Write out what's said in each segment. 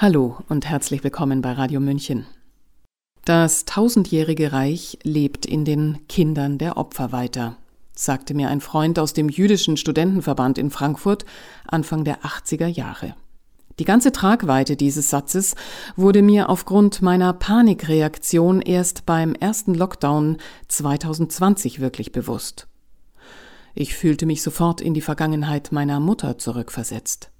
Hallo und herzlich willkommen bei Radio München. Das tausendjährige Reich lebt in den Kindern der Opfer weiter, sagte mir ein Freund aus dem jüdischen Studentenverband in Frankfurt Anfang der 80er Jahre. Die ganze Tragweite dieses Satzes wurde mir aufgrund meiner Panikreaktion erst beim ersten Lockdown 2020 wirklich bewusst. Ich fühlte mich sofort in die Vergangenheit meiner Mutter zurückversetzt.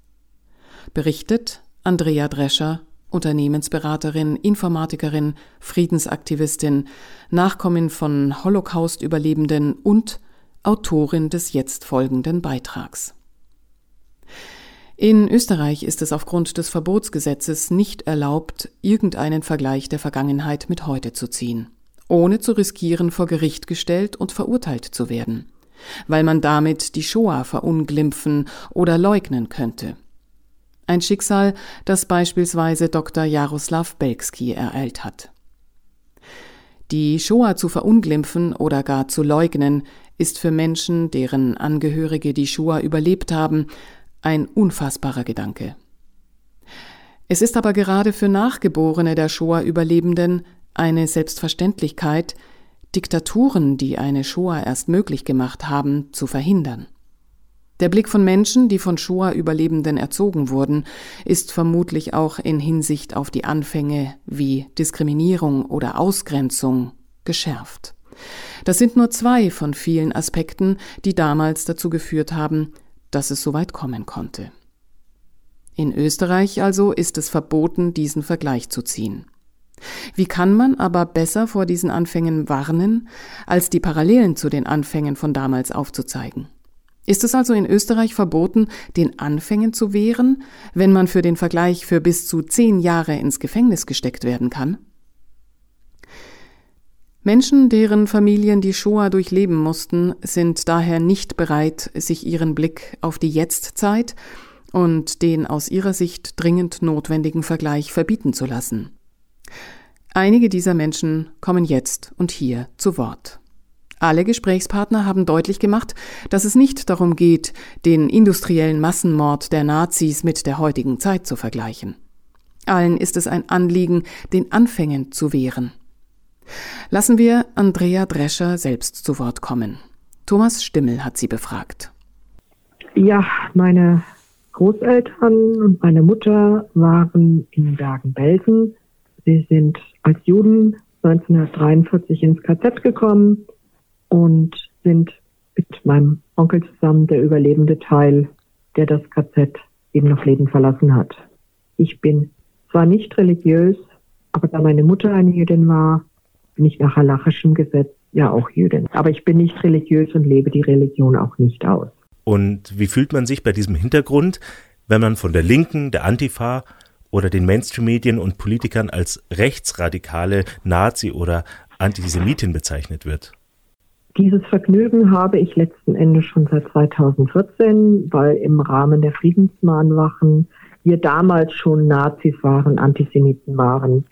Berichtet Andrea Drescher, Unternehmensberaterin, Informatikerin, Friedensaktivistin, Nachkommin von Holocaust-Überlebenden und Autorin des jetzt folgenden Beitrags. In Österreich ist es aufgrund des Verbotsgesetzes nicht erlaubt, irgendeinen Vergleich der Vergangenheit mit heute zu ziehen, ohne zu riskieren, vor Gericht gestellt und verurteilt zu werden, weil man damit die Shoah verunglimpfen oder leugnen könnte. Ein Schicksal, das beispielsweise Dr. Jaroslav Belski ereilt hat. Die Shoah zu verunglimpfen oder gar zu leugnen, ist für Menschen, deren Angehörige die Shoah überlebt haben, ein unfassbarer Gedanke. Es ist aber gerade für Nachgeborene der Shoah-Überlebenden eine Selbstverständlichkeit, Diktaturen, die eine Shoah erst möglich gemacht haben, zu verhindern. Der Blick von Menschen, die von Shoah-Überlebenden erzogen wurden, ist vermutlich auch in Hinsicht auf die Anfänge wie Diskriminierung oder Ausgrenzung geschärft. Das sind nur zwei von vielen Aspekten, die damals dazu geführt haben, dass es so weit kommen konnte. In Österreich also ist es verboten, diesen Vergleich zu ziehen. Wie kann man aber besser vor diesen Anfängen warnen, als die Parallelen zu den Anfängen von damals aufzuzeigen? Ist es also in Österreich verboten, den Anfängen zu wehren, wenn man für den Vergleich für bis zu zehn Jahre ins Gefängnis gesteckt werden kann? Menschen, deren Familien die Shoah durchleben mussten, sind daher nicht bereit, sich ihren Blick auf die Jetztzeit und den aus ihrer Sicht dringend notwendigen Vergleich verbieten zu lassen. Einige dieser Menschen kommen jetzt und hier zu Wort. Alle Gesprächspartner haben deutlich gemacht, dass es nicht darum geht, den industriellen Massenmord der Nazis mit der heutigen Zeit zu vergleichen. Allen ist es ein Anliegen, den Anfängen zu wehren. Lassen wir Andrea Drescher selbst zu Wort kommen. Thomas Stimmel hat sie befragt. Ja, meine Großeltern und meine Mutter waren in Bergen-Belsen. Sie sind als Juden 1943 ins KZ gekommen und sind mit meinem Onkel zusammen der überlebende Teil, der das KZ eben noch Leben verlassen hat. Ich bin zwar nicht religiös, aber da meine Mutter eine Jüdin war, bin ich nach halachischem Gesetz ja auch Jüdin. Aber ich bin nicht religiös und lebe die Religion auch nicht aus. Und wie fühlt man sich bei diesem Hintergrund, wenn man von der Linken, der Antifa oder den Mainstream-Medien und Politikern als rechtsradikale Nazi oder Antisemitin bezeichnet wird? Dieses Vergnügen habe ich letzten Endes schon seit 2014, weil im Rahmen der Friedensmahnwachen wir damals schon Nazis waren, Antisemiten waren.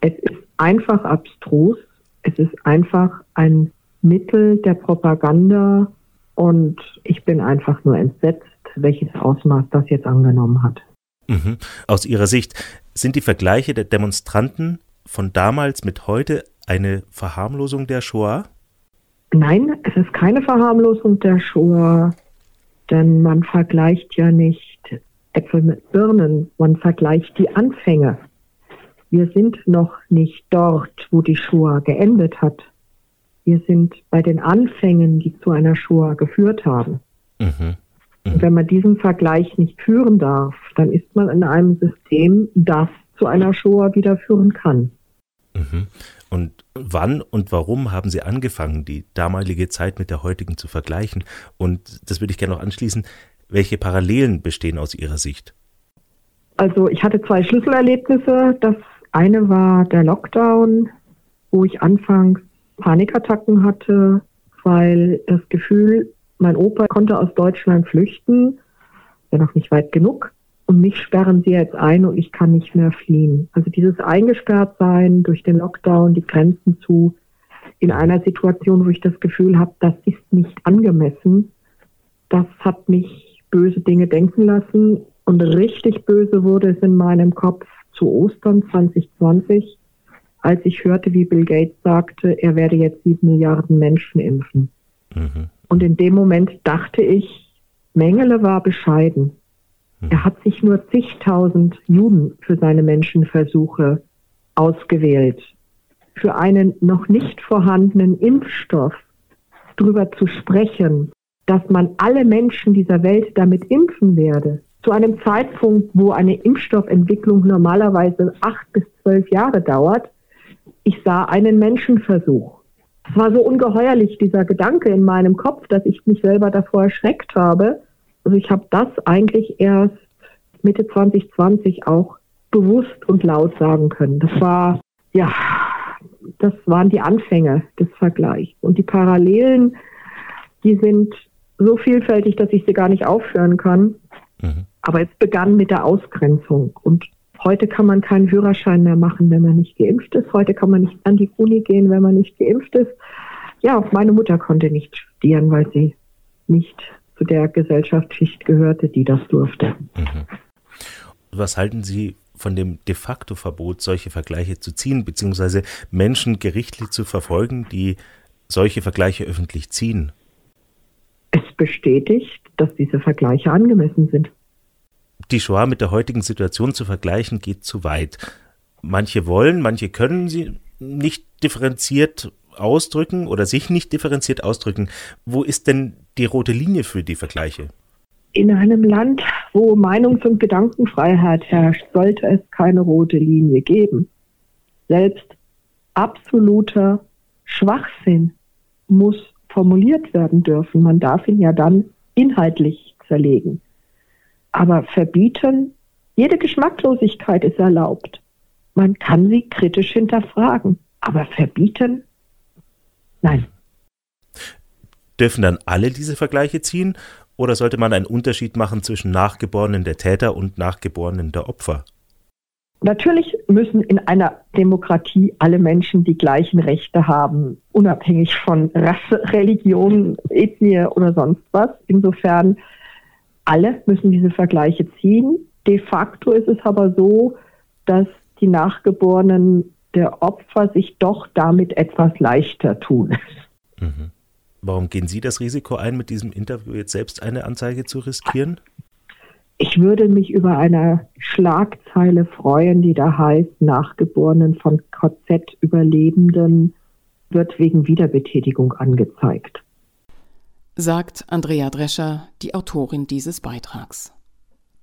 Es ist einfach abstrus. Es ist einfach ein Mittel der Propaganda und ich bin einfach nur entsetzt, welches Ausmaß das jetzt angenommen hat. Mhm. Aus Ihrer Sicht sind die Vergleiche der Demonstranten von damals mit heute eine Verharmlosung der Shoah? Nein, es ist keine Verharmlosung der Shoah, denn man vergleicht ja nicht Äpfel mit Birnen, man vergleicht die Anfänge. Wir sind noch nicht dort, wo die Shoah geendet hat. Wir sind bei den Anfängen, die zu einer Shoah geführt haben. Mhm. Mhm. Und wenn man diesen Vergleich nicht führen darf, dann ist man in einem System, das zu einer Shoah wieder führen kann. Mhm. Und wann und warum haben Sie angefangen, die damalige Zeit mit der heutigen zu vergleichen? Und das würde ich gerne noch anschließen. Welche Parallelen bestehen aus Ihrer Sicht? Also ich hatte zwei Schlüsselerlebnisse. Das eine war der Lockdown, wo ich anfangs Panikattacken hatte, weil das Gefühl, mein Opa konnte aus Deutschland flüchten, ja noch nicht weit genug. Und mich sperren sie jetzt ein und ich kann nicht mehr fliehen. Also dieses Eingesperrtsein durch den Lockdown, die Grenzen zu, in einer Situation, wo ich das Gefühl habe, das ist nicht angemessen, das hat mich böse Dinge denken lassen Und richtig böse wurde es in meinem Kopf zu Ostern 2020, als ich hörte, wie Bill Gates sagte, er werde jetzt sieben Milliarden Menschen impfen. Mhm. Und in dem Moment dachte ich, Mengele war bescheiden. Mhm. Er hat sich nur zigtausend Juden für seine Menschenversuche ausgewählt. Für einen noch nicht vorhandenen Impfstoff darüber zu sprechen, dass man alle Menschen dieser Welt damit impfen werde, zu einem Zeitpunkt, wo eine Impfstoffentwicklung normalerweise acht bis zwölf Jahre dauert, ich sah einen Menschenversuch. Es war so ungeheuerlich, dieser Gedanke in meinem Kopf, dass ich mich selber davor erschreckt habe. Also ich habe das eigentlich erst Mitte 2020 auch bewusst und laut sagen können. Das war, ja, das waren die Anfänge des Vergleichs. Und die Parallelen, die sind so vielfältig, dass ich sie gar nicht aufhören kann. Mhm. Aber es begann mit der Ausgrenzung. Und heute kann man keinen Führerschein mehr machen, wenn man nicht geimpft ist. Heute kann man nicht an die Uni gehen, wenn man nicht geimpft ist. Ja, auch meine Mutter konnte nicht studieren, weil sie nicht zu der Gesellschaftsschicht gehörte, die das durfte. Mhm. Was halten Sie von dem de facto Verbot, solche Vergleiche zu ziehen, beziehungsweise Menschen gerichtlich zu verfolgen, die solche Vergleiche öffentlich ziehen? Es bestätigt, dass diese Vergleiche angemessen sind. Die Shoah mit der heutigen Situation zu vergleichen, geht zu weit. Manche wollen, manche können sie nicht differenziert ausdrücken oder sich nicht differenziert ausdrücken. Wo ist denn die rote Linie für die Vergleiche? In einem Land, wo Meinungs- und Gedankenfreiheit herrscht, sollte es keine rote Linie geben. Selbst absoluter Schwachsinn muss formuliert werden dürfen. Man darf ihn ja dann inhaltlich zerlegen. Aber verbieten, jede Geschmacklosigkeit ist erlaubt. Man kann sie kritisch hinterfragen. Aber verbieten? Nein. Dürfen dann alle diese Vergleiche ziehen oder sollte man einen Unterschied machen zwischen Nachgeborenen der Täter und Nachgeborenen der Opfer? Natürlich müssen in einer Demokratie alle Menschen die gleichen Rechte haben, unabhängig von Rasse, Religion, Ethnie oder sonst was. Insofern, alle müssen diese Vergleiche ziehen. De facto ist es aber so, dass die Nachgeborenen der Opfer sich doch damit etwas leichter tun. Mhm. Warum gehen Sie das Risiko ein, mit diesem Interview jetzt selbst eine Anzeige zu riskieren? Ich würde mich über eine Schlagzeile freuen, die da heißt, Nachgeborenen von KZ-Überlebenden wird wegen Wiederbetätigung angezeigt. Sagt Andrea Drescher, die Autorin dieses Beitrags.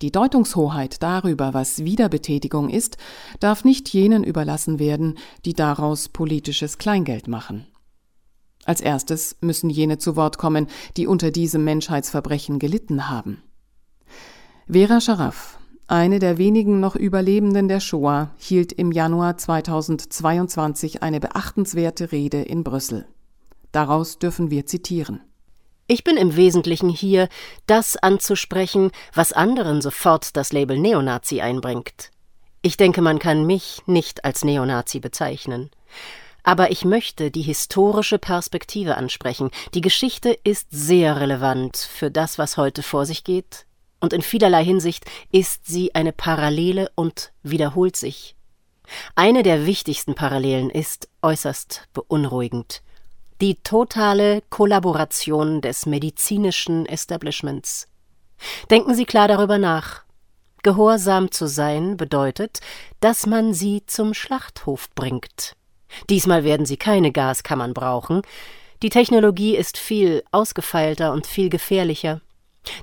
Die Deutungshoheit darüber, was Wiederbetätigung ist, darf nicht jenen überlassen werden, die daraus politisches Kleingeld machen. Als erstes müssen jene zu Wort kommen, die unter diesem Menschheitsverbrechen gelitten haben. Vera Scharaf, eine der wenigen noch Überlebenden der Shoah, hielt im Januar 2022 eine beachtenswerte Rede in Brüssel. Daraus dürfen wir zitieren. Ich bin im Wesentlichen hier, das anzusprechen, was anderen sofort das Label Neonazi einbringt. Ich denke, man kann mich nicht als Neonazi bezeichnen. Aber ich möchte die historische Perspektive ansprechen. Die Geschichte ist sehr relevant für das, was heute vor sich geht, und in vielerlei Hinsicht ist sie eine Parallele und wiederholt sich. Eine der wichtigsten Parallelen ist äußerst beunruhigend. Die totale Kollaboration des medizinischen Establishments. Denken Sie klar darüber nach. Gehorsam zu sein bedeutet, dass man sie zum Schlachthof bringt. Diesmal werden sie keine Gaskammern brauchen. Die Technologie ist viel ausgefeilter und viel gefährlicher.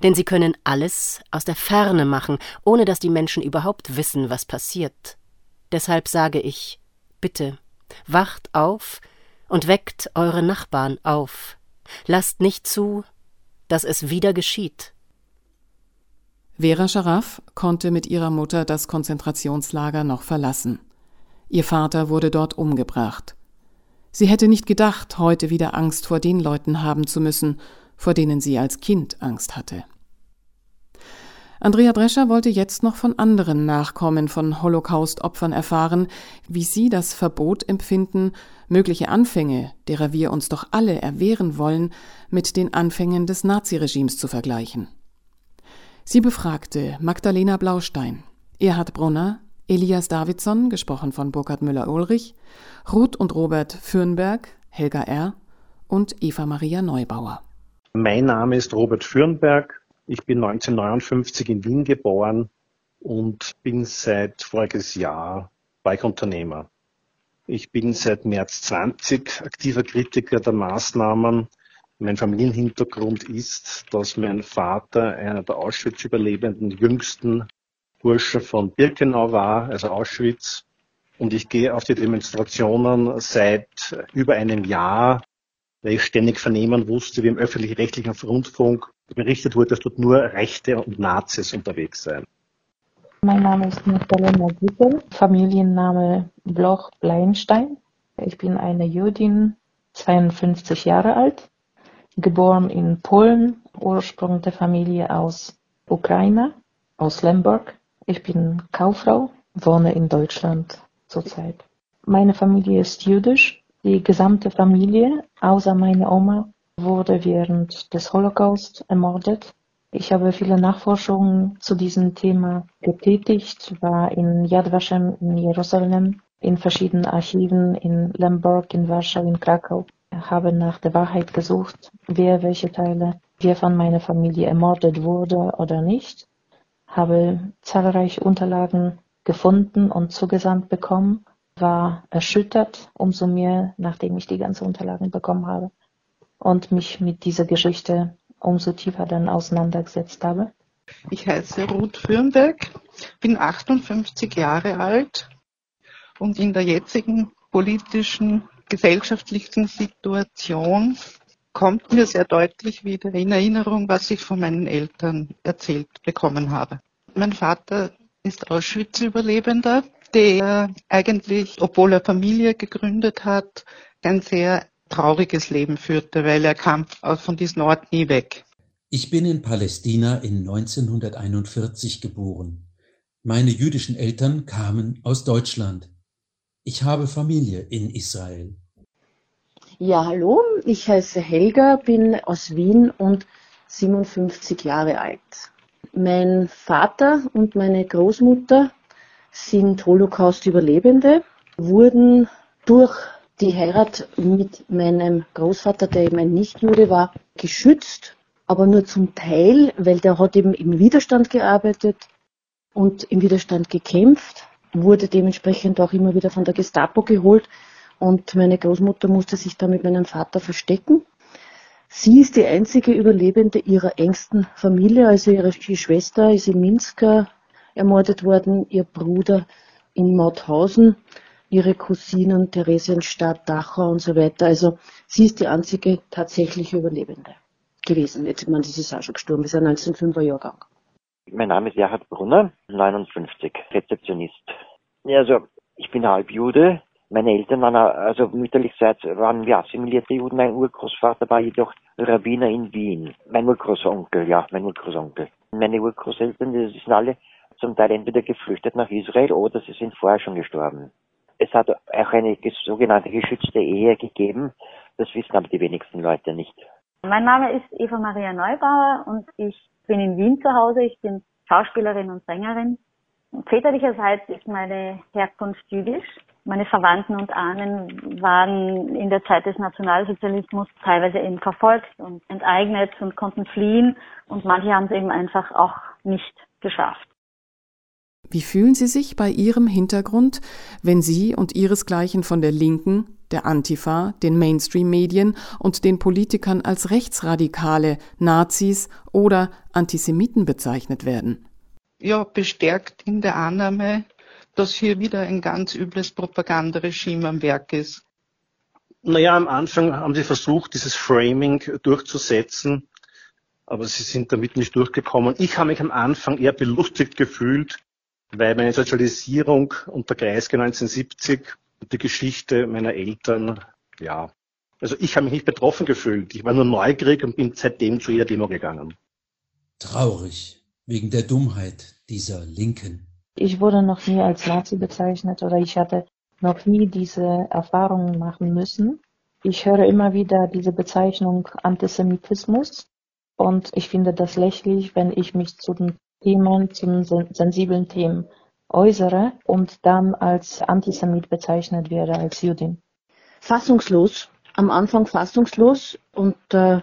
Denn sie können alles aus der Ferne machen, ohne dass die Menschen überhaupt wissen, was passiert. Deshalb sage ich, bitte, wacht auf und weckt eure Nachbarn auf. Lasst nicht zu, dass es wieder geschieht. Vera Scharaf konnte mit ihrer Mutter das Konzentrationslager noch verlassen. Ihr Vater wurde dort umgebracht. Sie hätte nicht gedacht, heute wieder Angst vor den Leuten haben zu müssen, vor denen sie als Kind Angst hatte. Andrea Drescher wollte jetzt noch von anderen Nachkommen von Holocaust-Opfern erfahren, wie sie das Verbot empfinden, mögliche Anfänge, derer wir uns doch alle erwehren wollen, mit den Anfängen des Naziregimes zu vergleichen. Sie befragte Magdalena Blaustein, Erhard Brunner, Elias Davidson, gesprochen von Burkhard Müller-Ulrich, Ruth und Robert Fürnberg, Helga R. und Eva Maria Neubauer. Mein Name ist Robert Fürnberg. Ich bin 1959 in Wien geboren und bin seit voriges Jahr Bikeunternehmer. Ich bin seit März 20 aktiver Kritiker der Maßnahmen. Mein Familienhintergrund ist, dass mein Vater einer der Auschwitz-Überlebenden jüngsten Bursche von Birkenau war, also Auschwitz. Und ich gehe auf die Demonstrationen seit über einem Jahr, weil ich ständig vernehmen wusste, wie im öffentlich-rechtlichen Rundfunk berichtet wurde, dass dort nur Rechte und Nazis unterwegs seien. Mein Name ist Magdalena Güppel, Familienname Bloch-Bleinstein. Ich bin eine Jüdin, 52 Jahre alt, geboren in Polen, Ursprung der Familie aus Ukraine, aus Lemberg. Ich bin Kauffrau, wohne in Deutschland zurzeit. Meine Familie ist jüdisch. Die gesamte Familie, außer meine Oma, wurde während des Holocaust ermordet. Ich habe viele Nachforschungen zu diesem Thema getätigt, war in Yad Vashem in Jerusalem, in verschiedenen Archiven in Lemberg, in Warschau, in Krakau, habe nach der Wahrheit gesucht, wer welche Teile, wer von meiner Familie ermordet wurde oder nicht. Habe zahlreiche Unterlagen gefunden und zugesandt bekommen, war erschüttert, umso mehr, nachdem ich die ganzen Unterlagen bekommen habe und mich mit dieser Geschichte umso tiefer dann auseinandergesetzt habe. Ich heiße Ruth Fürnberg, bin 58 Jahre alt und in der jetzigen politischen, gesellschaftlichen Situation kommt mir sehr deutlich wieder in Erinnerung, was ich von meinen Eltern erzählt bekommen habe. Mein Vater ist Auschwitz-Überlebender, der eigentlich, obwohl er Familie gegründet hat, ein sehr trauriges Leben führte, weil er kam von diesem Ort nie weg. Ich bin in Palästina in 1941 geboren. Meine jüdischen Eltern kamen aus Deutschland. Ich habe Familie in Israel. Ja, hallo, ich heiße Helga, bin aus Wien und 57 Jahre alt. Mein Vater und meine Großmutter sind Holocaust-Überlebende, wurden durch die Heirat mit meinem Großvater, der eben ein Nichtjude war, geschützt, aber nur zum Teil, weil der hat eben im Widerstand gearbeitet und im Widerstand gekämpft, wurde dementsprechend auch immer wieder von der Gestapo geholt und meine Großmutter musste sich da mit meinem Vater verstecken. Sie ist die einzige Überlebende ihrer engsten Familie, also ihre Schwester ist in Minsk ermordet worden, ihr Bruder in Mauthausen, ihre Cousinen Theresienstadt, Dachau und so weiter. Also sie ist die einzige tatsächliche Überlebende gewesen. Jetzt, ich meine, sie ist schon gestorben, ist ein 1905er Jahrgang. Mein Name ist Gerhard Brunner, 59, Rezeptionist. Also ich bin Halbjude, meine Eltern waren, also mütterlichseits waren wir assimilierte Juden. Mein Urgroßvater war jedoch Rabbiner in Wien. Mein Urgroßonkel, ja, mein Urgroßonkel. Meine Urgroßeltern, die sind alle zum Teil entweder geflüchtet nach Israel oder sie sind vorher schon gestorben. Es hat auch eine sogenannte geschützte Ehe gegeben. Das wissen aber die wenigsten Leute nicht. Mein Name ist Eva Maria Neubauer und ich bin in Wien zu Hause. Ich bin Schauspielerin und Sängerin. Väterlicherseits ist meine Herkunft jüdisch. Meine Verwandten und Ahnen waren in der Zeit des Nationalsozialismus teilweise eben verfolgt und enteignet und konnten fliehen und manche haben es eben einfach auch nicht geschafft. Wie fühlen Sie sich bei Ihrem Hintergrund, wenn Sie und Ihresgleichen von der Linken, der Antifa, den Mainstream-Medien und den Politikern als Rechtsradikale, Nazis oder Antisemiten bezeichnet werden? Ja, bestärkt in der Annahme, dass hier wieder ein ganz übles Propagandaregime am Werk ist? Naja, am Anfang haben sie versucht, dieses Framing durchzusetzen, aber sie sind damit nicht durchgekommen. Ich habe mich am Anfang eher belustigt gefühlt, weil meine Sozialisierung unter Kreisky 1970 und die Geschichte meiner Eltern, ja, also ich habe mich nicht betroffen gefühlt. Ich war nur neugierig und bin seitdem zu jeder Demo gegangen. Traurig wegen der Dummheit dieser Linken. Ich wurde noch nie als Nazi bezeichnet oder ich hatte noch nie diese Erfahrungen machen müssen. Ich höre immer wieder diese Bezeichnung Antisemitismus. Und ich finde das lächerlich, wenn ich mich zu den Themen, zu sensiblen Themen äußere und dann als Antisemit bezeichnet werde, als Judin. Fassungslos, am Anfang fassungslos und äh,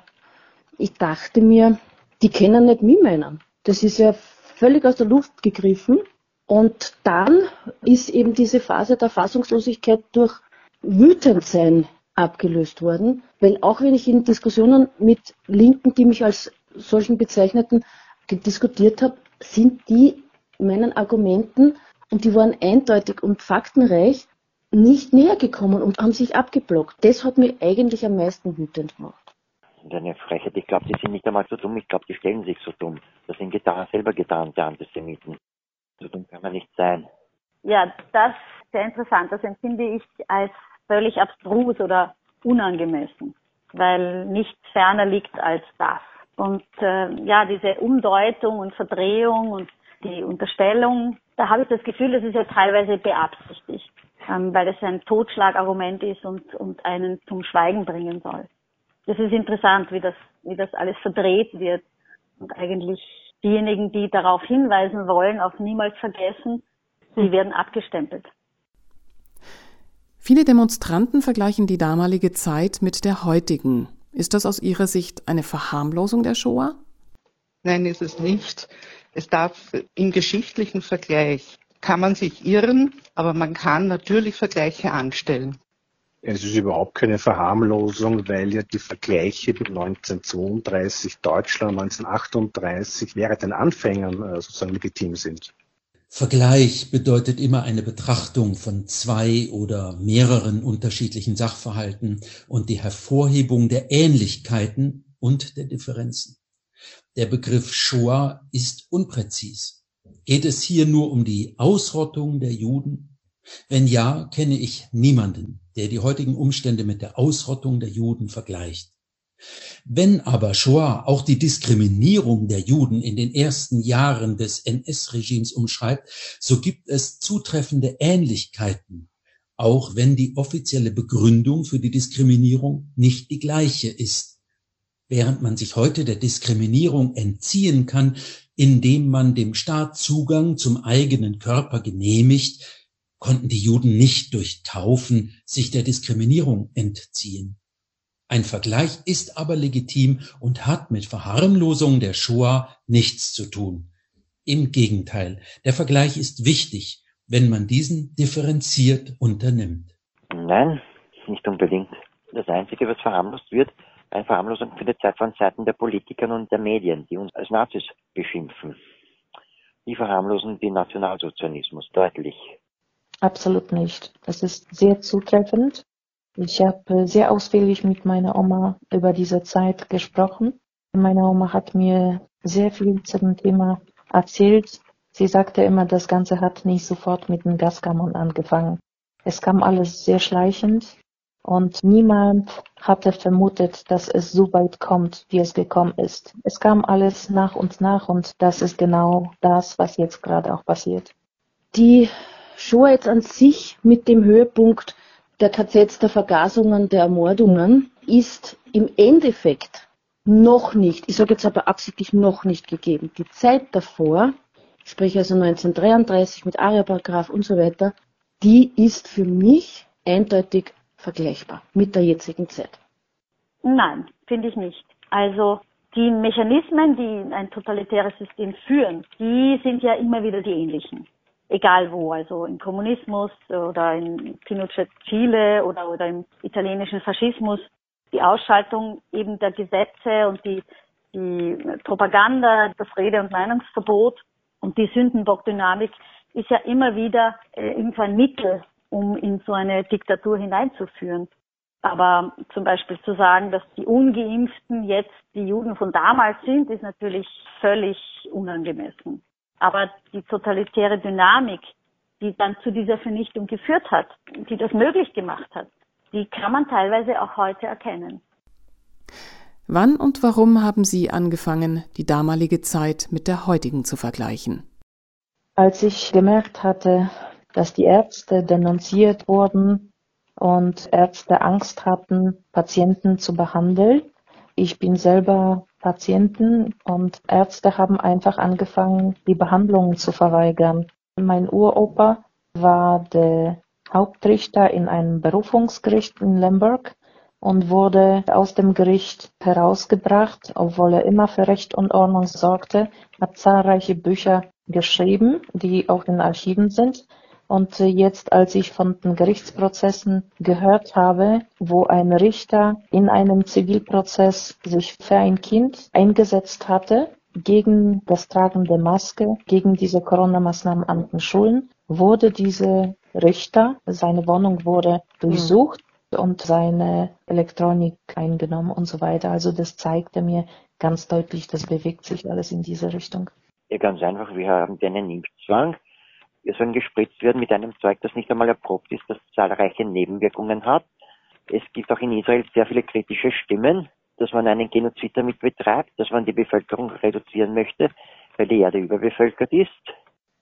ich dachte mir, die kennen nicht mich meinen. Das ist ja völlig aus der Luft gegriffen. Und dann ist eben diese Phase der Fassungslosigkeit durch Wütendsein abgelöst worden, weil auch wenn ich in Diskussionen mit Linken, die mich als solchen bezeichneten, diskutiert habe, sind die meinen Argumenten, und die waren eindeutig und faktenreich, nicht näher gekommen und haben sich abgeblockt. Das hat mich eigentlich am meisten wütend gemacht. Eine Frechheit. Ich glaube, die sind nicht einmal so dumm. Ich glaube, die stellen sich so dumm. Das sind getan, selber getan, die Antisemiten. So dumm kann man nicht sein. Ja, das ist sehr interessant. Das empfinde ich als völlig abstrus oder unangemessen, weil nichts ferner liegt als das. Und äh, ja, diese Umdeutung und Verdrehung und die Unterstellung, da habe ich das Gefühl, das ist ja teilweise beabsichtigt, ähm, weil es ein Totschlagargument ist und, und einen zum Schweigen bringen soll. Das ist interessant, wie das, wie das alles verdreht wird und eigentlich diejenigen, die darauf hinweisen wollen, auf niemals vergessen, die hm. werden abgestempelt. Viele Demonstranten vergleichen die damalige Zeit mit der heutigen. Ist das aus Ihrer Sicht eine Verharmlosung der Shoah? Nein, ist es nicht. Es darf im geschichtlichen Vergleich kann man sich irren, aber man kann natürlich Vergleiche anstellen. Es ist überhaupt keine Verharmlosung, weil ja die Vergleiche mit 1932 Deutschland, 1938 während den Anfängen äh, sozusagen legitim sind. Vergleich bedeutet immer eine Betrachtung von zwei oder mehreren unterschiedlichen Sachverhalten und die Hervorhebung der Ähnlichkeiten und der Differenzen. Der Begriff Shoah ist unpräzis. Geht es hier nur um die Ausrottung der Juden? Wenn ja, kenne ich niemanden, der die heutigen Umstände mit der Ausrottung der Juden vergleicht. Wenn aber Shoah auch die Diskriminierung der Juden in den ersten Jahren des NS-Regimes umschreibt, so gibt es zutreffende Ähnlichkeiten, auch wenn die offizielle Begründung für die Diskriminierung nicht die gleiche ist. Während man sich heute der Diskriminierung entziehen kann, indem man dem Staat Zugang zum eigenen Körper genehmigt, konnten die Juden nicht durch Taufen sich der Diskriminierung entziehen. Ein Vergleich ist aber legitim und hat mit Verharmlosung der Shoah nichts zu tun. Im Gegenteil, der Vergleich ist wichtig, wenn man diesen differenziert unternimmt. Nein, nicht unbedingt. Das Einzige, was verharmlost wird, eine Verharmlosung findet statt von Seiten der Politiker und der Medien, die uns als Nazis beschimpfen. Die verharmlosen den Nationalsozialismus deutlich. Absolut nicht. Das ist sehr zutreffend. Ich habe sehr ausführlich mit meiner Oma über diese Zeit gesprochen. Meine Oma hat mir sehr viel zu dem Thema erzählt. Sie sagte immer, das Ganze hat nicht sofort mit den Gaskammern angefangen. Es kam alles sehr schleichend und niemand hatte vermutet, dass es so weit kommt, wie es gekommen ist. Es kam alles nach und nach und das ist genau das, was jetzt gerade auch passiert. Die Show jetzt an sich mit dem Höhepunkt der KZs, der Vergasungen, der Ermordungen ist im Endeffekt noch nicht, ich sage jetzt aber absichtlich noch nicht gegeben. Die Zeit davor, sprich also 1933 mit Aria-Paragraph und so weiter, die ist für mich eindeutig vergleichbar mit der jetzigen Zeit. Nein, finde ich nicht. Also die Mechanismen, die ein totalitäres System führen, die sind ja immer wieder die ähnlichen egal wo, also im Kommunismus oder in Pinochet Chile oder, oder im italienischen Faschismus, die Ausschaltung eben der Gesetze und die, die Propaganda, das Rede- und Meinungsverbot und die Sündenbockdynamik ist ja immer wieder äh, irgendwo ein Mittel, um in so eine Diktatur hineinzuführen. Aber zum Beispiel zu sagen, dass die Ungeimpften jetzt die Juden von damals sind, ist natürlich völlig unangemessen. Aber die totalitäre Dynamik, die dann zu dieser Vernichtung geführt hat, die das möglich gemacht hat, die kann man teilweise auch heute erkennen. Wann und warum haben Sie angefangen, die damalige Zeit mit der heutigen zu vergleichen? Als ich gemerkt hatte, dass die Ärzte denunziert wurden und Ärzte Angst hatten, Patienten zu behandeln. Ich bin selber Patienten und Ärzte haben einfach angefangen, die Behandlungen zu verweigern. Mein Uropa war der Hauptrichter in einem Berufungsgericht in Lemberg und wurde aus dem Gericht herausgebracht, obwohl er immer für Recht und Ordnung sorgte, hat zahlreiche Bücher geschrieben, die auch in Archiven sind. Und jetzt, als ich von den Gerichtsprozessen gehört habe, wo ein Richter in einem Zivilprozess sich für ein Kind eingesetzt hatte, gegen das Tragen der Maske, gegen diese Corona-Maßnahmen an den Schulen, wurde dieser Richter, seine Wohnung wurde durchsucht und seine Elektronik eingenommen und so weiter. Also das zeigte mir ganz deutlich, das bewegt sich alles in diese Richtung. Ja, ganz einfach, wir haben einen Impfzwang. Wir sollen gespritzt werden mit einem Zeug, das nicht einmal erprobt ist, das zahlreiche Nebenwirkungen hat. Es gibt auch in Israel sehr viele kritische Stimmen, dass man einen Genozid damit betreibt, dass man die Bevölkerung reduzieren möchte, weil die Erde überbevölkert ist.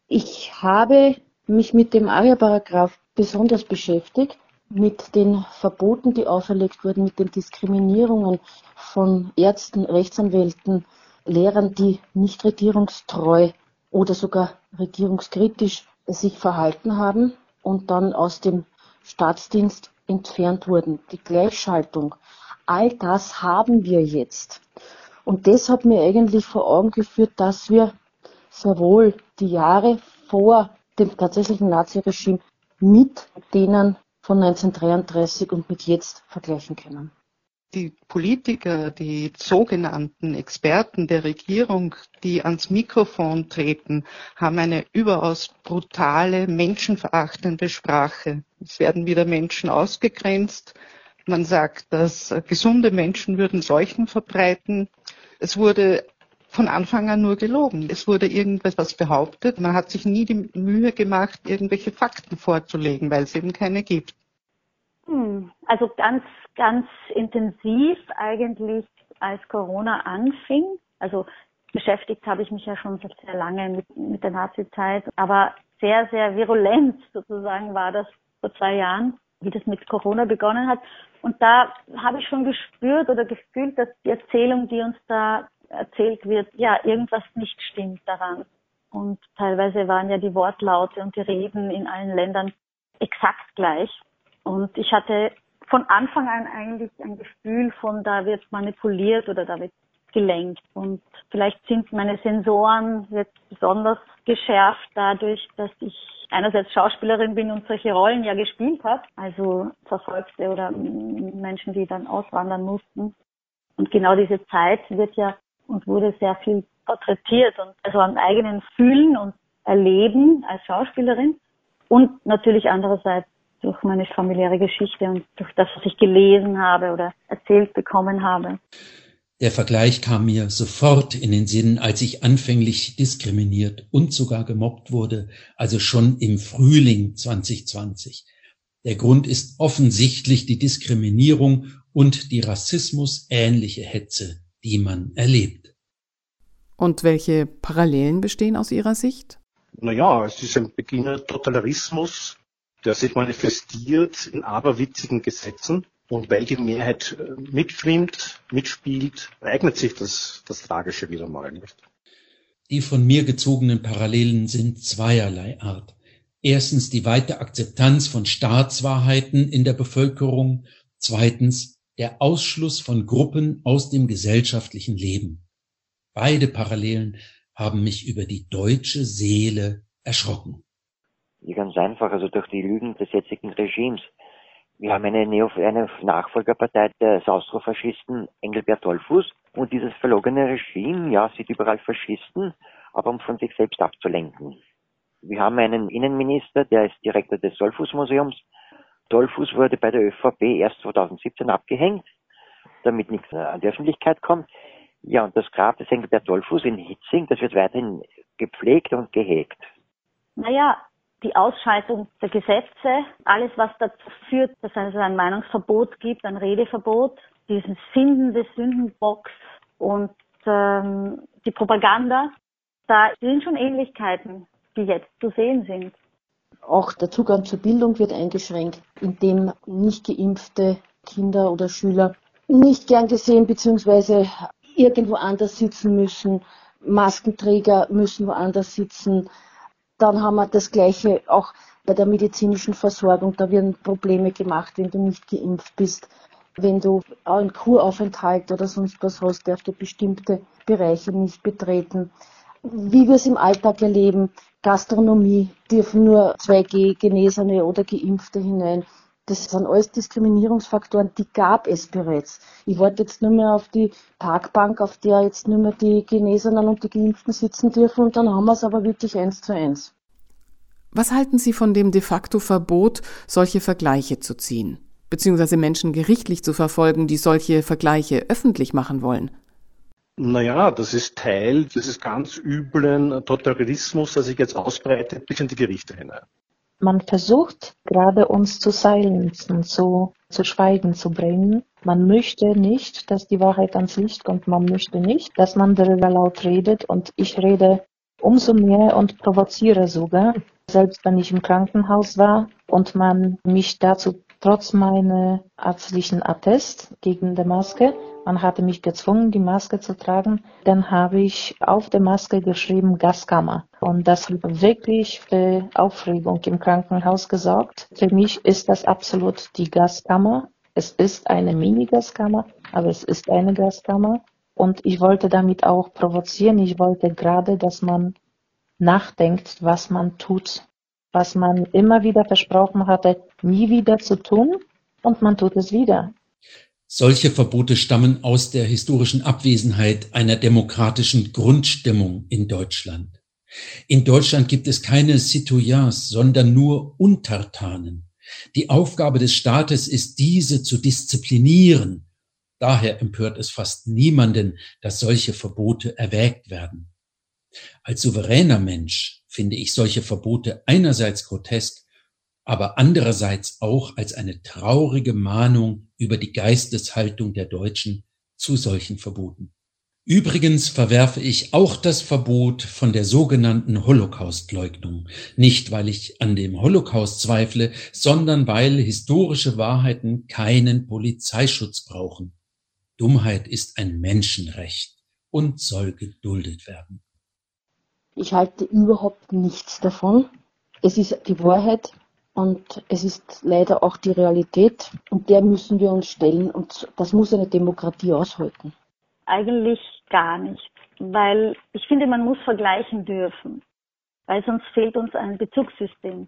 Ich habe mich mit dem ARIA-Paragraph besonders beschäftigt mit den Verboten, die auferlegt wurden, mit den Diskriminierungen von Ärzten, Rechtsanwälten, Lehrern, die nicht regierungstreu oder sogar regierungskritisch sich verhalten haben und dann aus dem Staatsdienst entfernt wurden. Die Gleichschaltung, all das haben wir jetzt. Und das hat mir eigentlich vor Augen geführt, dass wir sehr wohl die Jahre vor dem tatsächlichen Naziregime mit denen von 1933 und mit jetzt vergleichen können. Die Politiker, die sogenannten Experten der Regierung, die ans Mikrofon treten, haben eine überaus brutale, menschenverachtende Sprache. Es werden wieder Menschen ausgegrenzt. Man sagt, dass gesunde Menschen würden Seuchen verbreiten. Es wurde von Anfang an nur gelogen. Es wurde irgendetwas behauptet. Man hat sich nie die Mühe gemacht, irgendwelche Fakten vorzulegen, weil es eben keine gibt. Hm, also ganz, ganz intensiv eigentlich, als Corona anfing. Also beschäftigt habe ich mich ja schon sehr lange mit, mit der Nazi-Zeit, aber sehr, sehr virulent sozusagen war das vor zwei Jahren, wie das mit Corona begonnen hat. Und da habe ich schon gespürt oder gefühlt, dass die Erzählung, die uns da erzählt wird, ja, irgendwas nicht stimmt daran. Und teilweise waren ja die Wortlaute und die Reden in allen Ländern exakt gleich. Und ich hatte von Anfang an eigentlich ein Gefühl von, da wird manipuliert oder da wird gelenkt. Und vielleicht sind meine Sensoren jetzt besonders geschärft dadurch, dass ich einerseits Schauspielerin bin und solche Rollen ja gespielt habe, also Verfolgte oder Menschen, die dann auswandern mussten. Und genau diese Zeit wird ja und wurde sehr viel porträtiert und also am eigenen Fühlen und Erleben als Schauspielerin und natürlich andererseits durch meine familiäre Geschichte und durch das, was ich gelesen habe oder erzählt bekommen habe. Der Vergleich kam mir sofort in den Sinn, als ich anfänglich diskriminiert und sogar gemobbt wurde, also schon im Frühling 2020. Der Grund ist offensichtlich die Diskriminierung und die rassismusähnliche Hetze, die man erlebt. Und welche Parallelen bestehen aus Ihrer Sicht? Naja, es ist ein Beginner Totalitarismus, der sich manifestiert in aberwitzigen Gesetzen. Und weil die Mehrheit äh, mitschwimmt, mitspielt, eignet sich das, das Tragische wieder mal nicht. Die von mir gezogenen Parallelen sind zweierlei Art. Erstens die weite Akzeptanz von Staatswahrheiten in der Bevölkerung. Zweitens der Ausschluss von Gruppen aus dem gesellschaftlichen Leben. Beide Parallelen haben mich über die deutsche Seele erschrocken. Ganz einfach, also durch die Lügen des jetzigen Regimes. Wir haben eine, Neo eine Nachfolgerpartei des Austrofaschisten Engelbert Dollfuß und dieses verlogene Regime, ja, sieht überall Faschisten, aber um von sich selbst abzulenken. Wir haben einen Innenminister, der ist Direktor des Dollfuß-Museums, Dollfuß wurde bei der ÖVP erst 2017 abgehängt, damit nichts an die Öffentlichkeit kommt. Ja, und das Grab des Engelbert Dollfuß in Hitzing, das wird weiterhin gepflegt und gehegt. Naja, die Ausschaltung der Gesetze, alles was dazu führt, dass es ein Meinungsverbot gibt, ein Redeverbot, dieses Finden des Sündenbocks und ähm, die Propaganda, da sind schon Ähnlichkeiten, die jetzt zu sehen sind. Auch der Zugang zur Bildung wird eingeschränkt, indem nicht geimpfte Kinder oder Schüler nicht gern gesehen bzw. irgendwo anders sitzen müssen. Maskenträger müssen woanders sitzen. Dann haben wir das Gleiche auch bei der medizinischen Versorgung. Da werden Probleme gemacht, wenn du nicht geimpft bist. Wenn du einen Kuraufenthalt oder sonst was hast, darfst du bestimmte Bereiche nicht betreten. Wie wir es im Alltag erleben, Gastronomie dürfen nur 2G-Genesene oder Geimpfte hinein. Das sind alles Diskriminierungsfaktoren, die gab es bereits. Ich warte jetzt nur mehr auf die Parkbank, auf der jetzt nur mehr die Genesenen und die Geimpften sitzen dürfen und dann haben wir es aber wirklich eins zu eins. Was halten Sie von dem de facto Verbot, solche Vergleiche zu ziehen, beziehungsweise Menschen gerichtlich zu verfolgen, die solche Vergleiche öffentlich machen wollen? Naja, das ist Teil dieses ganz üblen Totalitarismus, der sich jetzt ausbreitet bis in die Gerichte hinein. Man versucht gerade uns zu silenzen, zu, zu schweigen zu bringen. Man möchte nicht, dass die Wahrheit ans Licht kommt. Man möchte nicht, dass man darüber laut redet. Und ich rede umso mehr und provoziere sogar. Selbst wenn ich im Krankenhaus war und man mich dazu trotz meiner ärztlichen Attest gegen die Maske man hatte mich gezwungen, die Maske zu tragen. Dann habe ich auf der Maske geschrieben Gaskammer. Und das hat wirklich für Aufregung im Krankenhaus gesorgt. Für mich ist das absolut die Gaskammer. Es ist eine Mini-Gaskammer, aber es ist eine Gaskammer. Und ich wollte damit auch provozieren. Ich wollte gerade, dass man nachdenkt, was man tut, was man immer wieder versprochen hatte, nie wieder zu tun. Und man tut es wieder. Solche Verbote stammen aus der historischen Abwesenheit einer demokratischen Grundstimmung in Deutschland. In Deutschland gibt es keine Citoyens, sondern nur Untertanen. Die Aufgabe des Staates ist, diese zu disziplinieren. Daher empört es fast niemanden, dass solche Verbote erwägt werden. Als souveräner Mensch finde ich solche Verbote einerseits grotesk, aber andererseits auch als eine traurige Mahnung über die Geisteshaltung der Deutschen zu solchen Verboten. Übrigens verwerfe ich auch das Verbot von der sogenannten Holocaustleugnung, nicht weil ich an dem Holocaust zweifle, sondern weil historische Wahrheiten keinen Polizeischutz brauchen. Dummheit ist ein Menschenrecht und soll geduldet werden. Ich halte überhaupt nichts davon. Es ist die Wahrheit und es ist leider auch die Realität und der müssen wir uns stellen und das muss eine Demokratie aushalten. Eigentlich gar nicht, weil ich finde, man muss vergleichen dürfen, weil sonst fehlt uns ein Bezugssystem.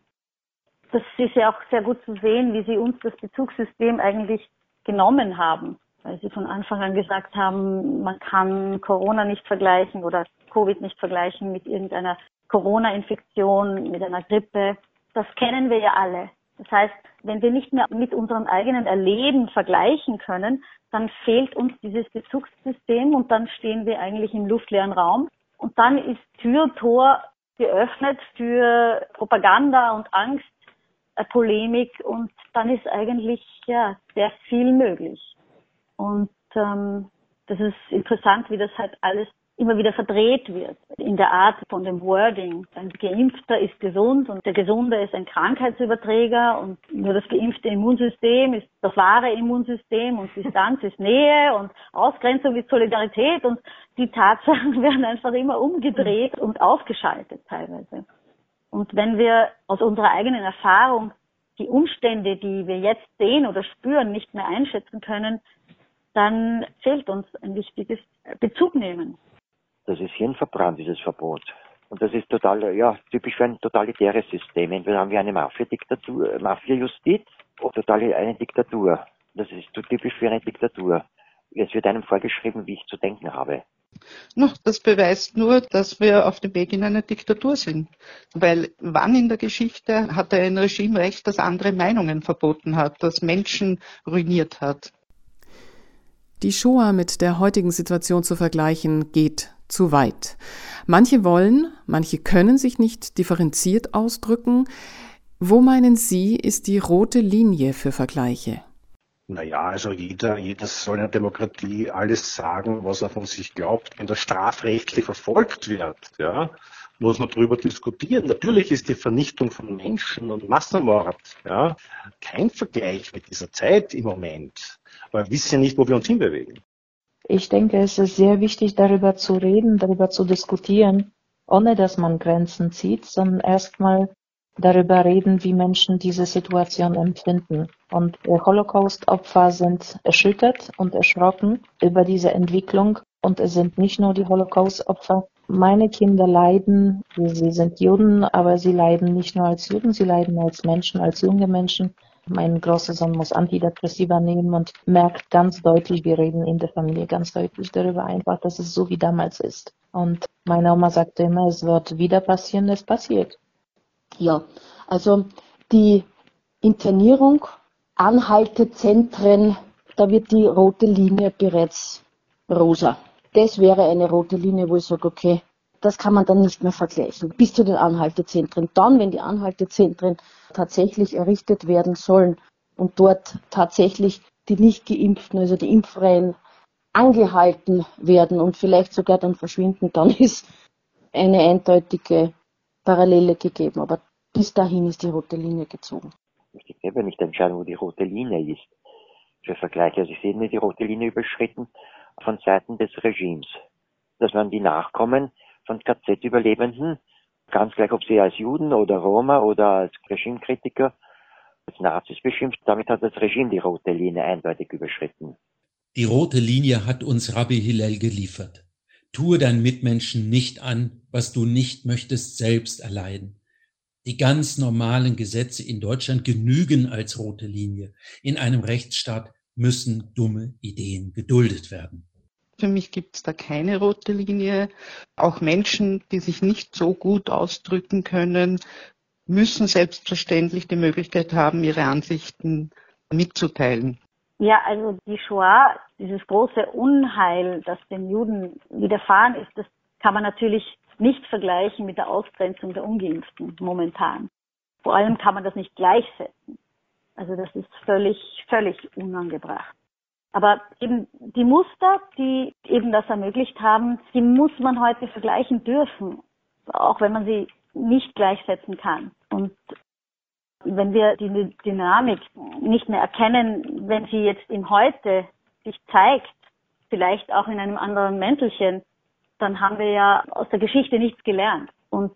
Das ist ja auch sehr gut zu sehen, wie Sie uns das Bezugssystem eigentlich genommen haben, weil Sie von Anfang an gesagt haben, man kann Corona nicht vergleichen oder Covid nicht vergleichen mit irgendeiner Corona-Infektion, mit einer Grippe das kennen wir ja alle. Das heißt, wenn wir nicht mehr mit unserem eigenen Erleben vergleichen können, dann fehlt uns dieses Bezugssystem und dann stehen wir eigentlich im luftleeren Raum. Und dann ist Tür, Tor geöffnet für Propaganda und Angst, äh, Polemik und dann ist eigentlich ja sehr viel möglich. Und ähm, das ist interessant, wie das halt alles immer wieder verdreht wird in der Art von dem Wording. Ein Geimpfter ist gesund und der Gesunde ist ein Krankheitsüberträger und nur das geimpfte Immunsystem ist das wahre Immunsystem und Distanz ist Nähe und Ausgrenzung ist Solidarität und die Tatsachen werden einfach immer umgedreht und aufgeschaltet teilweise. Und wenn wir aus unserer eigenen Erfahrung die Umstände, die wir jetzt sehen oder spüren, nicht mehr einschätzen können, dann fehlt uns ein wichtiges Bezugnehmen. Das ist hirnverbrannt, dieses Verbot. Und das ist total, ja, typisch für ein totalitäres System. Entweder haben wir eine Mafia-Diktatur, äh, Mafia-Justiz oder total eine Diktatur. Das ist typisch für eine Diktatur. Es wird einem vorgeschrieben, wie ich zu denken habe. No, das beweist nur, dass wir auf dem Weg in eine Diktatur sind. Weil wann in der Geschichte hat ein Regime recht, das andere Meinungen verboten hat, das Menschen ruiniert hat? Die Shoah mit der heutigen Situation zu vergleichen, geht zu weit. Manche wollen, manche können sich nicht differenziert ausdrücken. Wo meinen Sie, ist die rote Linie für Vergleiche? Naja, also jeder, jeder soll in der Demokratie alles sagen, was er von sich glaubt. Wenn das strafrechtlich verfolgt wird, ja, muss man darüber diskutieren. Natürlich ist die Vernichtung von Menschen und Massenmord ja, kein Vergleich mit dieser Zeit im Moment, weil wir wissen nicht, wo wir uns hinbewegen. Ich denke, es ist sehr wichtig, darüber zu reden, darüber zu diskutieren, ohne dass man Grenzen zieht, sondern erstmal darüber reden, wie Menschen diese Situation empfinden. Und Holocaust-Opfer sind erschüttert und erschrocken über diese Entwicklung. Und es sind nicht nur die Holocaust-Opfer. Meine Kinder leiden, sie sind Juden, aber sie leiden nicht nur als Juden, sie leiden als Menschen, als junge Menschen. Mein großer Sohn muss Antidepressiva nehmen und merkt ganz deutlich, wir reden in der Familie ganz deutlich darüber einfach, dass es so wie damals ist. Und meine Oma sagte immer, es wird wieder passieren, es passiert. Ja, also die Internierung, Anhaltezentren, da wird die rote Linie bereits rosa. Das wäre eine rote Linie, wo ich sage, okay, das kann man dann nicht mehr vergleichen, bis zu den Anhaltezentren. Dann, wenn die Anhaltezentren tatsächlich errichtet werden sollen und dort tatsächlich die nicht geimpften, also die Impfreien angehalten werden und vielleicht sogar dann verschwinden, dann ist eine eindeutige Parallele gegeben. Aber bis dahin ist die rote Linie gezogen. Ich möchte selber nicht entscheiden, wo die rote Linie ist. Für Vergleiche, also ich sehe nur die rote Linie überschritten von Seiten des Regimes. Dass man die Nachkommen von KZ-Überlebenden, ganz gleich ob sie als Juden oder Roma oder als Regimekritiker, als Nazis beschimpft, damit hat das Regime die rote Linie eindeutig überschritten. Die rote Linie hat uns Rabbi Hillel geliefert. Tue deinen Mitmenschen nicht an, was du nicht möchtest selbst erleiden. Die ganz normalen Gesetze in Deutschland genügen als rote Linie. In einem Rechtsstaat müssen dumme Ideen geduldet werden. Für mich gibt es da keine rote Linie. Auch Menschen, die sich nicht so gut ausdrücken können, müssen selbstverständlich die Möglichkeit haben, ihre Ansichten mitzuteilen. Ja, also die Shoah, dieses große Unheil, das den Juden widerfahren ist, das kann man natürlich nicht vergleichen mit der Ausgrenzung der Ungeimpften momentan. Vor allem kann man das nicht gleichsetzen. Also das ist völlig, völlig unangebracht. Aber eben die Muster, die eben das ermöglicht haben, die muss man heute vergleichen dürfen, auch wenn man sie nicht gleichsetzen kann. Und wenn wir die Dynamik nicht mehr erkennen, wenn sie jetzt im Heute sich zeigt, vielleicht auch in einem anderen Mäntelchen, dann haben wir ja aus der Geschichte nichts gelernt. Und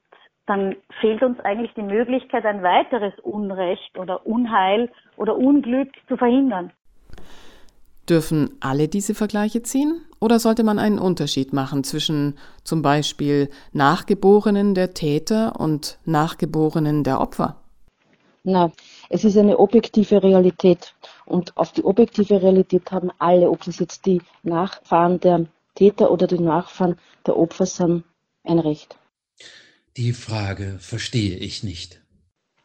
dann fehlt uns eigentlich die Möglichkeit, ein weiteres Unrecht oder Unheil oder Unglück zu verhindern. Dürfen alle diese Vergleiche ziehen? Oder sollte man einen Unterschied machen zwischen zum Beispiel Nachgeborenen der Täter und Nachgeborenen der Opfer? Na, es ist eine objektive Realität. Und auf die objektive Realität haben alle, ob es jetzt die Nachfahren der Täter oder die Nachfahren der Opfer sind, ein Recht. Die Frage verstehe ich nicht.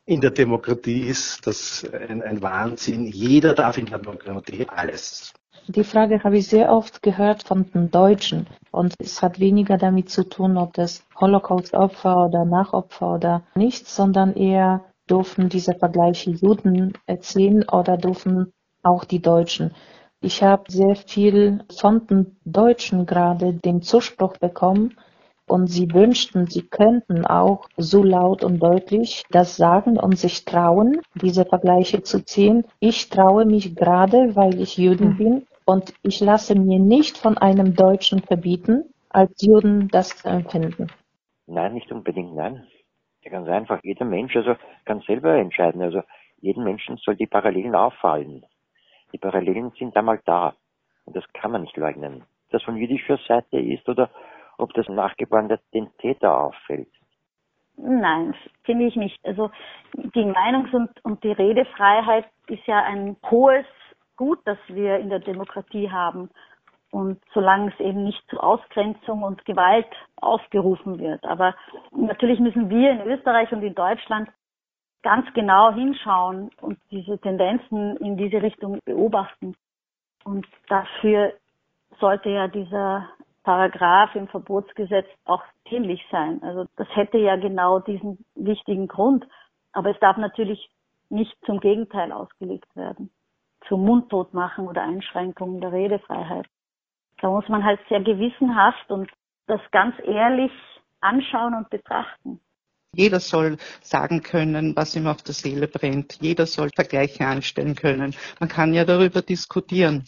In der Demokratie ist das ein, ein Wahnsinn. Jeder darf in der Demokratie alles. Die Frage habe ich sehr oft gehört von den Deutschen. Und es hat weniger damit zu tun, ob das Holocaust-Opfer oder Nachopfer oder nichts, sondern eher dürfen diese Vergleiche Juden erzählen oder dürfen auch die Deutschen. Ich habe sehr viel von den Deutschen gerade den Zuspruch bekommen, und sie wünschten, sie könnten auch so laut und deutlich das sagen und sich trauen, diese Vergleiche zu ziehen. Ich traue mich gerade, weil ich Juden hm. bin und ich lasse mir nicht von einem Deutschen verbieten, als Juden das zu empfinden. Nein, nicht unbedingt, nein. Ja, ganz einfach. Jeder Mensch also kann selber entscheiden. Also jedem Menschen soll die Parallelen auffallen. Die Parallelen sind einmal da. Und das kann man nicht leugnen. Das von jüdischer Seite ist oder ob das Nachgeborene den Täter auffällt. Nein, finde ich nicht. Also die Meinungs- und, und die Redefreiheit ist ja ein hohes Gut, das wir in der Demokratie haben. Und solange es eben nicht zu Ausgrenzung und Gewalt aufgerufen wird. Aber natürlich müssen wir in Österreich und in Deutschland ganz genau hinschauen und diese Tendenzen in diese Richtung beobachten. Und dafür sollte ja dieser Paragraph im Verbotsgesetz auch dienlich sein. Also das hätte ja genau diesen wichtigen Grund. Aber es darf natürlich nicht zum Gegenteil ausgelegt werden. Zum Mundtotmachen oder Einschränkungen der Redefreiheit. Da muss man halt sehr gewissenhaft und das ganz ehrlich anschauen und betrachten. Jeder soll sagen können, was ihm auf der Seele brennt. Jeder soll Vergleiche anstellen können. Man kann ja darüber diskutieren.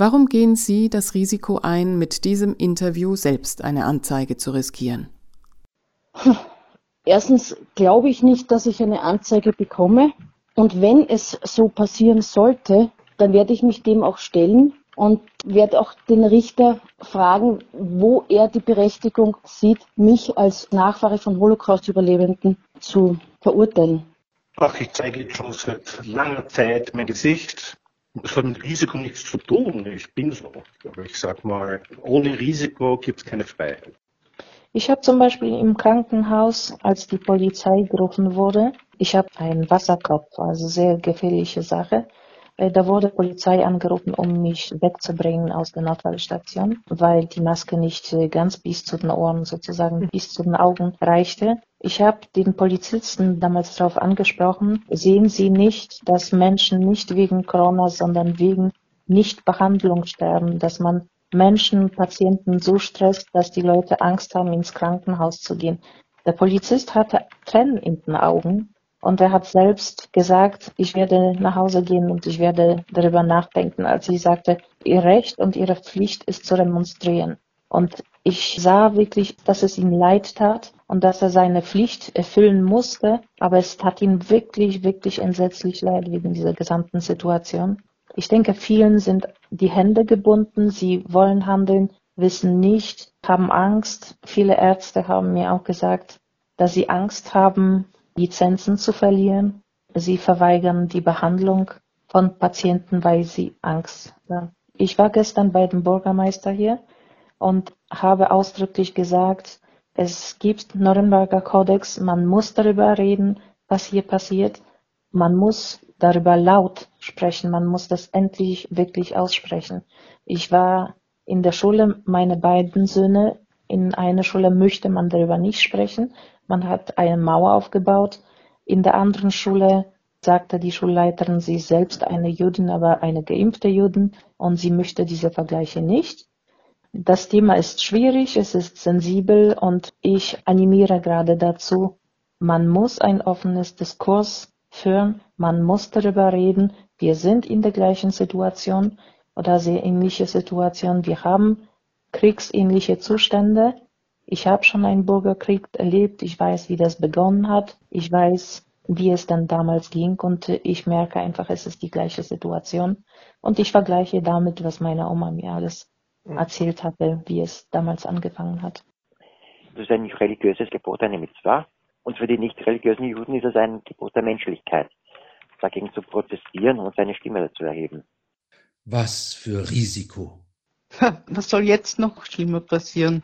Warum gehen Sie das Risiko ein, mit diesem Interview selbst eine Anzeige zu riskieren? Erstens glaube ich nicht, dass ich eine Anzeige bekomme. Und wenn es so passieren sollte, dann werde ich mich dem auch stellen und werde auch den Richter fragen, wo er die Berechtigung sieht, mich als Nachfahre von Holocaust-Überlebenden zu verurteilen. Ach, ich zeige jetzt schon seit langer Zeit mein Gesicht. Das hat mit Risiko nichts zu tun. Ich bin so. Aber ich sag mal, ohne Risiko gibt es keine Freiheit. Ich habe zum Beispiel im Krankenhaus, als die Polizei gerufen wurde, ich habe einen Wasserkopf, also sehr gefährliche Sache. Äh, da wurde Polizei angerufen, um mich wegzubringen aus der Notfallstation, weil die Maske nicht äh, ganz bis zu den Ohren, sozusagen bis zu den Augen reichte. Ich habe den Polizisten damals darauf angesprochen, sehen Sie nicht, dass Menschen nicht wegen Corona, sondern wegen Nichtbehandlung sterben, dass man Menschen, Patienten so stresst, dass die Leute Angst haben, ins Krankenhaus zu gehen. Der Polizist hatte Tränen in den Augen und er hat selbst gesagt, ich werde nach Hause gehen und ich werde darüber nachdenken, als ich sagte, ihr Recht und ihre Pflicht ist zu demonstrieren. Und ich sah wirklich, dass es ihm leid tat und dass er seine Pflicht erfüllen musste, aber es tat ihm wirklich, wirklich entsetzlich leid wegen dieser gesamten Situation. Ich denke, vielen sind die Hände gebunden, sie wollen handeln, wissen nicht, haben Angst. Viele Ärzte haben mir auch gesagt, dass sie Angst haben, Lizenzen zu verlieren. Sie verweigern die Behandlung von Patienten, weil sie Angst haben. Ich war gestern bei dem Bürgermeister hier und habe ausdrücklich gesagt, es gibt Nürnberger Kodex, man muss darüber reden, was hier passiert. Man muss darüber laut sprechen. Man muss das endlich wirklich aussprechen. Ich war in der Schule, meine beiden Söhne, in einer Schule möchte man darüber nicht sprechen. Man hat eine Mauer aufgebaut. In der anderen Schule sagte die Schulleiterin, sie ist selbst eine Jüdin, aber eine geimpfte Jüdin und sie möchte diese Vergleiche nicht. Das Thema ist schwierig, es ist sensibel und ich animiere gerade dazu, man muss ein offenes Diskurs führen, man muss darüber reden, wir sind in der gleichen Situation oder sehr ähnliche Situation. Wir haben kriegsähnliche Zustände. Ich habe schon einen Bürgerkrieg erlebt. Ich weiß, wie das begonnen hat. Ich weiß, wie es dann damals ging und ich merke einfach, es ist die gleiche Situation. Und ich vergleiche damit, was meine Oma mir alles erzählt hatte, wie es damals angefangen hat. Das ist ein religiöses Gebot, eine Mitzvah. Und für die nicht religiösen Juden ist es ein Gebot der Menschlichkeit dagegen zu protestieren und seine Stimme dazu erheben. Was für Risiko. Was soll jetzt noch schlimmer passieren?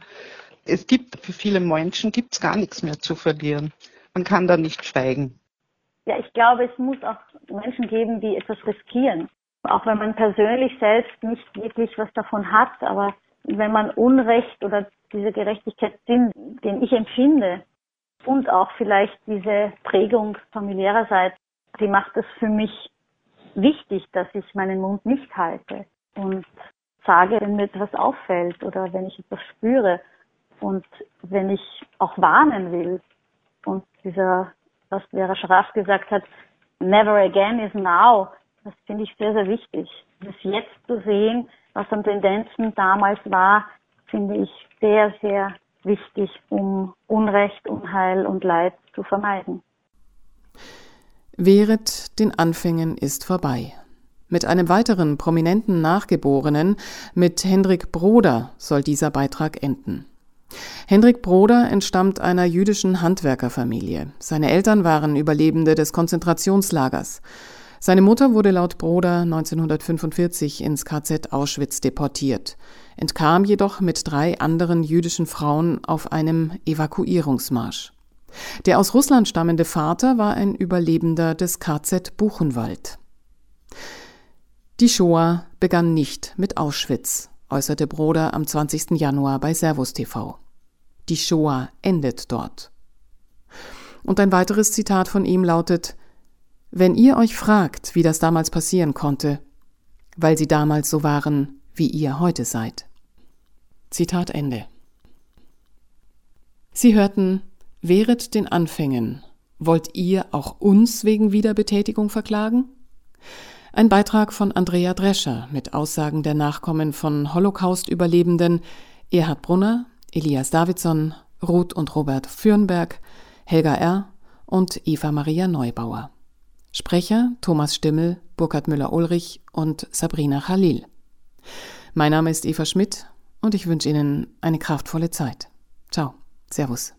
Es gibt für viele Menschen gibt's gar nichts mehr zu verlieren. Man kann da nicht schweigen. Ja, ich glaube, es muss auch Menschen geben, die etwas riskieren. Auch wenn man persönlich selbst nicht wirklich was davon hat, aber wenn man Unrecht oder diese Gerechtigkeitssinn, den ich empfinde, und auch vielleicht diese Prägung familiärerseits die macht es für mich wichtig, dass ich meinen Mund nicht halte und sage, wenn mir etwas auffällt oder wenn ich etwas spüre und wenn ich auch warnen will. Und dieser, was Vera Schraff gesagt hat, never again is now, das finde ich sehr, sehr wichtig. Das jetzt zu sehen, was an Tendenzen damals war, finde ich sehr, sehr wichtig, um Unrecht, Unheil und Leid zu vermeiden. Wehret den Anfängen ist vorbei. Mit einem weiteren prominenten Nachgeborenen, mit Hendrik Broder, soll dieser Beitrag enden. Hendrik Broder entstammt einer jüdischen Handwerkerfamilie. Seine Eltern waren Überlebende des Konzentrationslagers. Seine Mutter wurde laut Broder 1945 ins KZ Auschwitz deportiert, entkam jedoch mit drei anderen jüdischen Frauen auf einem Evakuierungsmarsch. Der aus Russland stammende Vater war ein Überlebender des KZ Buchenwald. Die Shoah begann nicht mit Auschwitz, äußerte Broder am 20. Januar bei Servus TV. Die Shoah endet dort. Und ein weiteres Zitat von ihm lautet Wenn ihr euch fragt, wie das damals passieren konnte, weil sie damals so waren, wie ihr heute seid. Zitat Ende. Sie hörten Wehret den Anfängen. Wollt ihr auch uns wegen Wiederbetätigung verklagen? Ein Beitrag von Andrea Drescher mit Aussagen der Nachkommen von Holocaust-Überlebenden Erhard Brunner, Elias Davidson, Ruth und Robert Fürnberg, Helga R. und Eva Maria Neubauer. Sprecher Thomas Stimmel, Burkhard Müller-Ulrich und Sabrina Khalil. Mein Name ist Eva Schmidt und ich wünsche Ihnen eine kraftvolle Zeit. Ciao. Servus.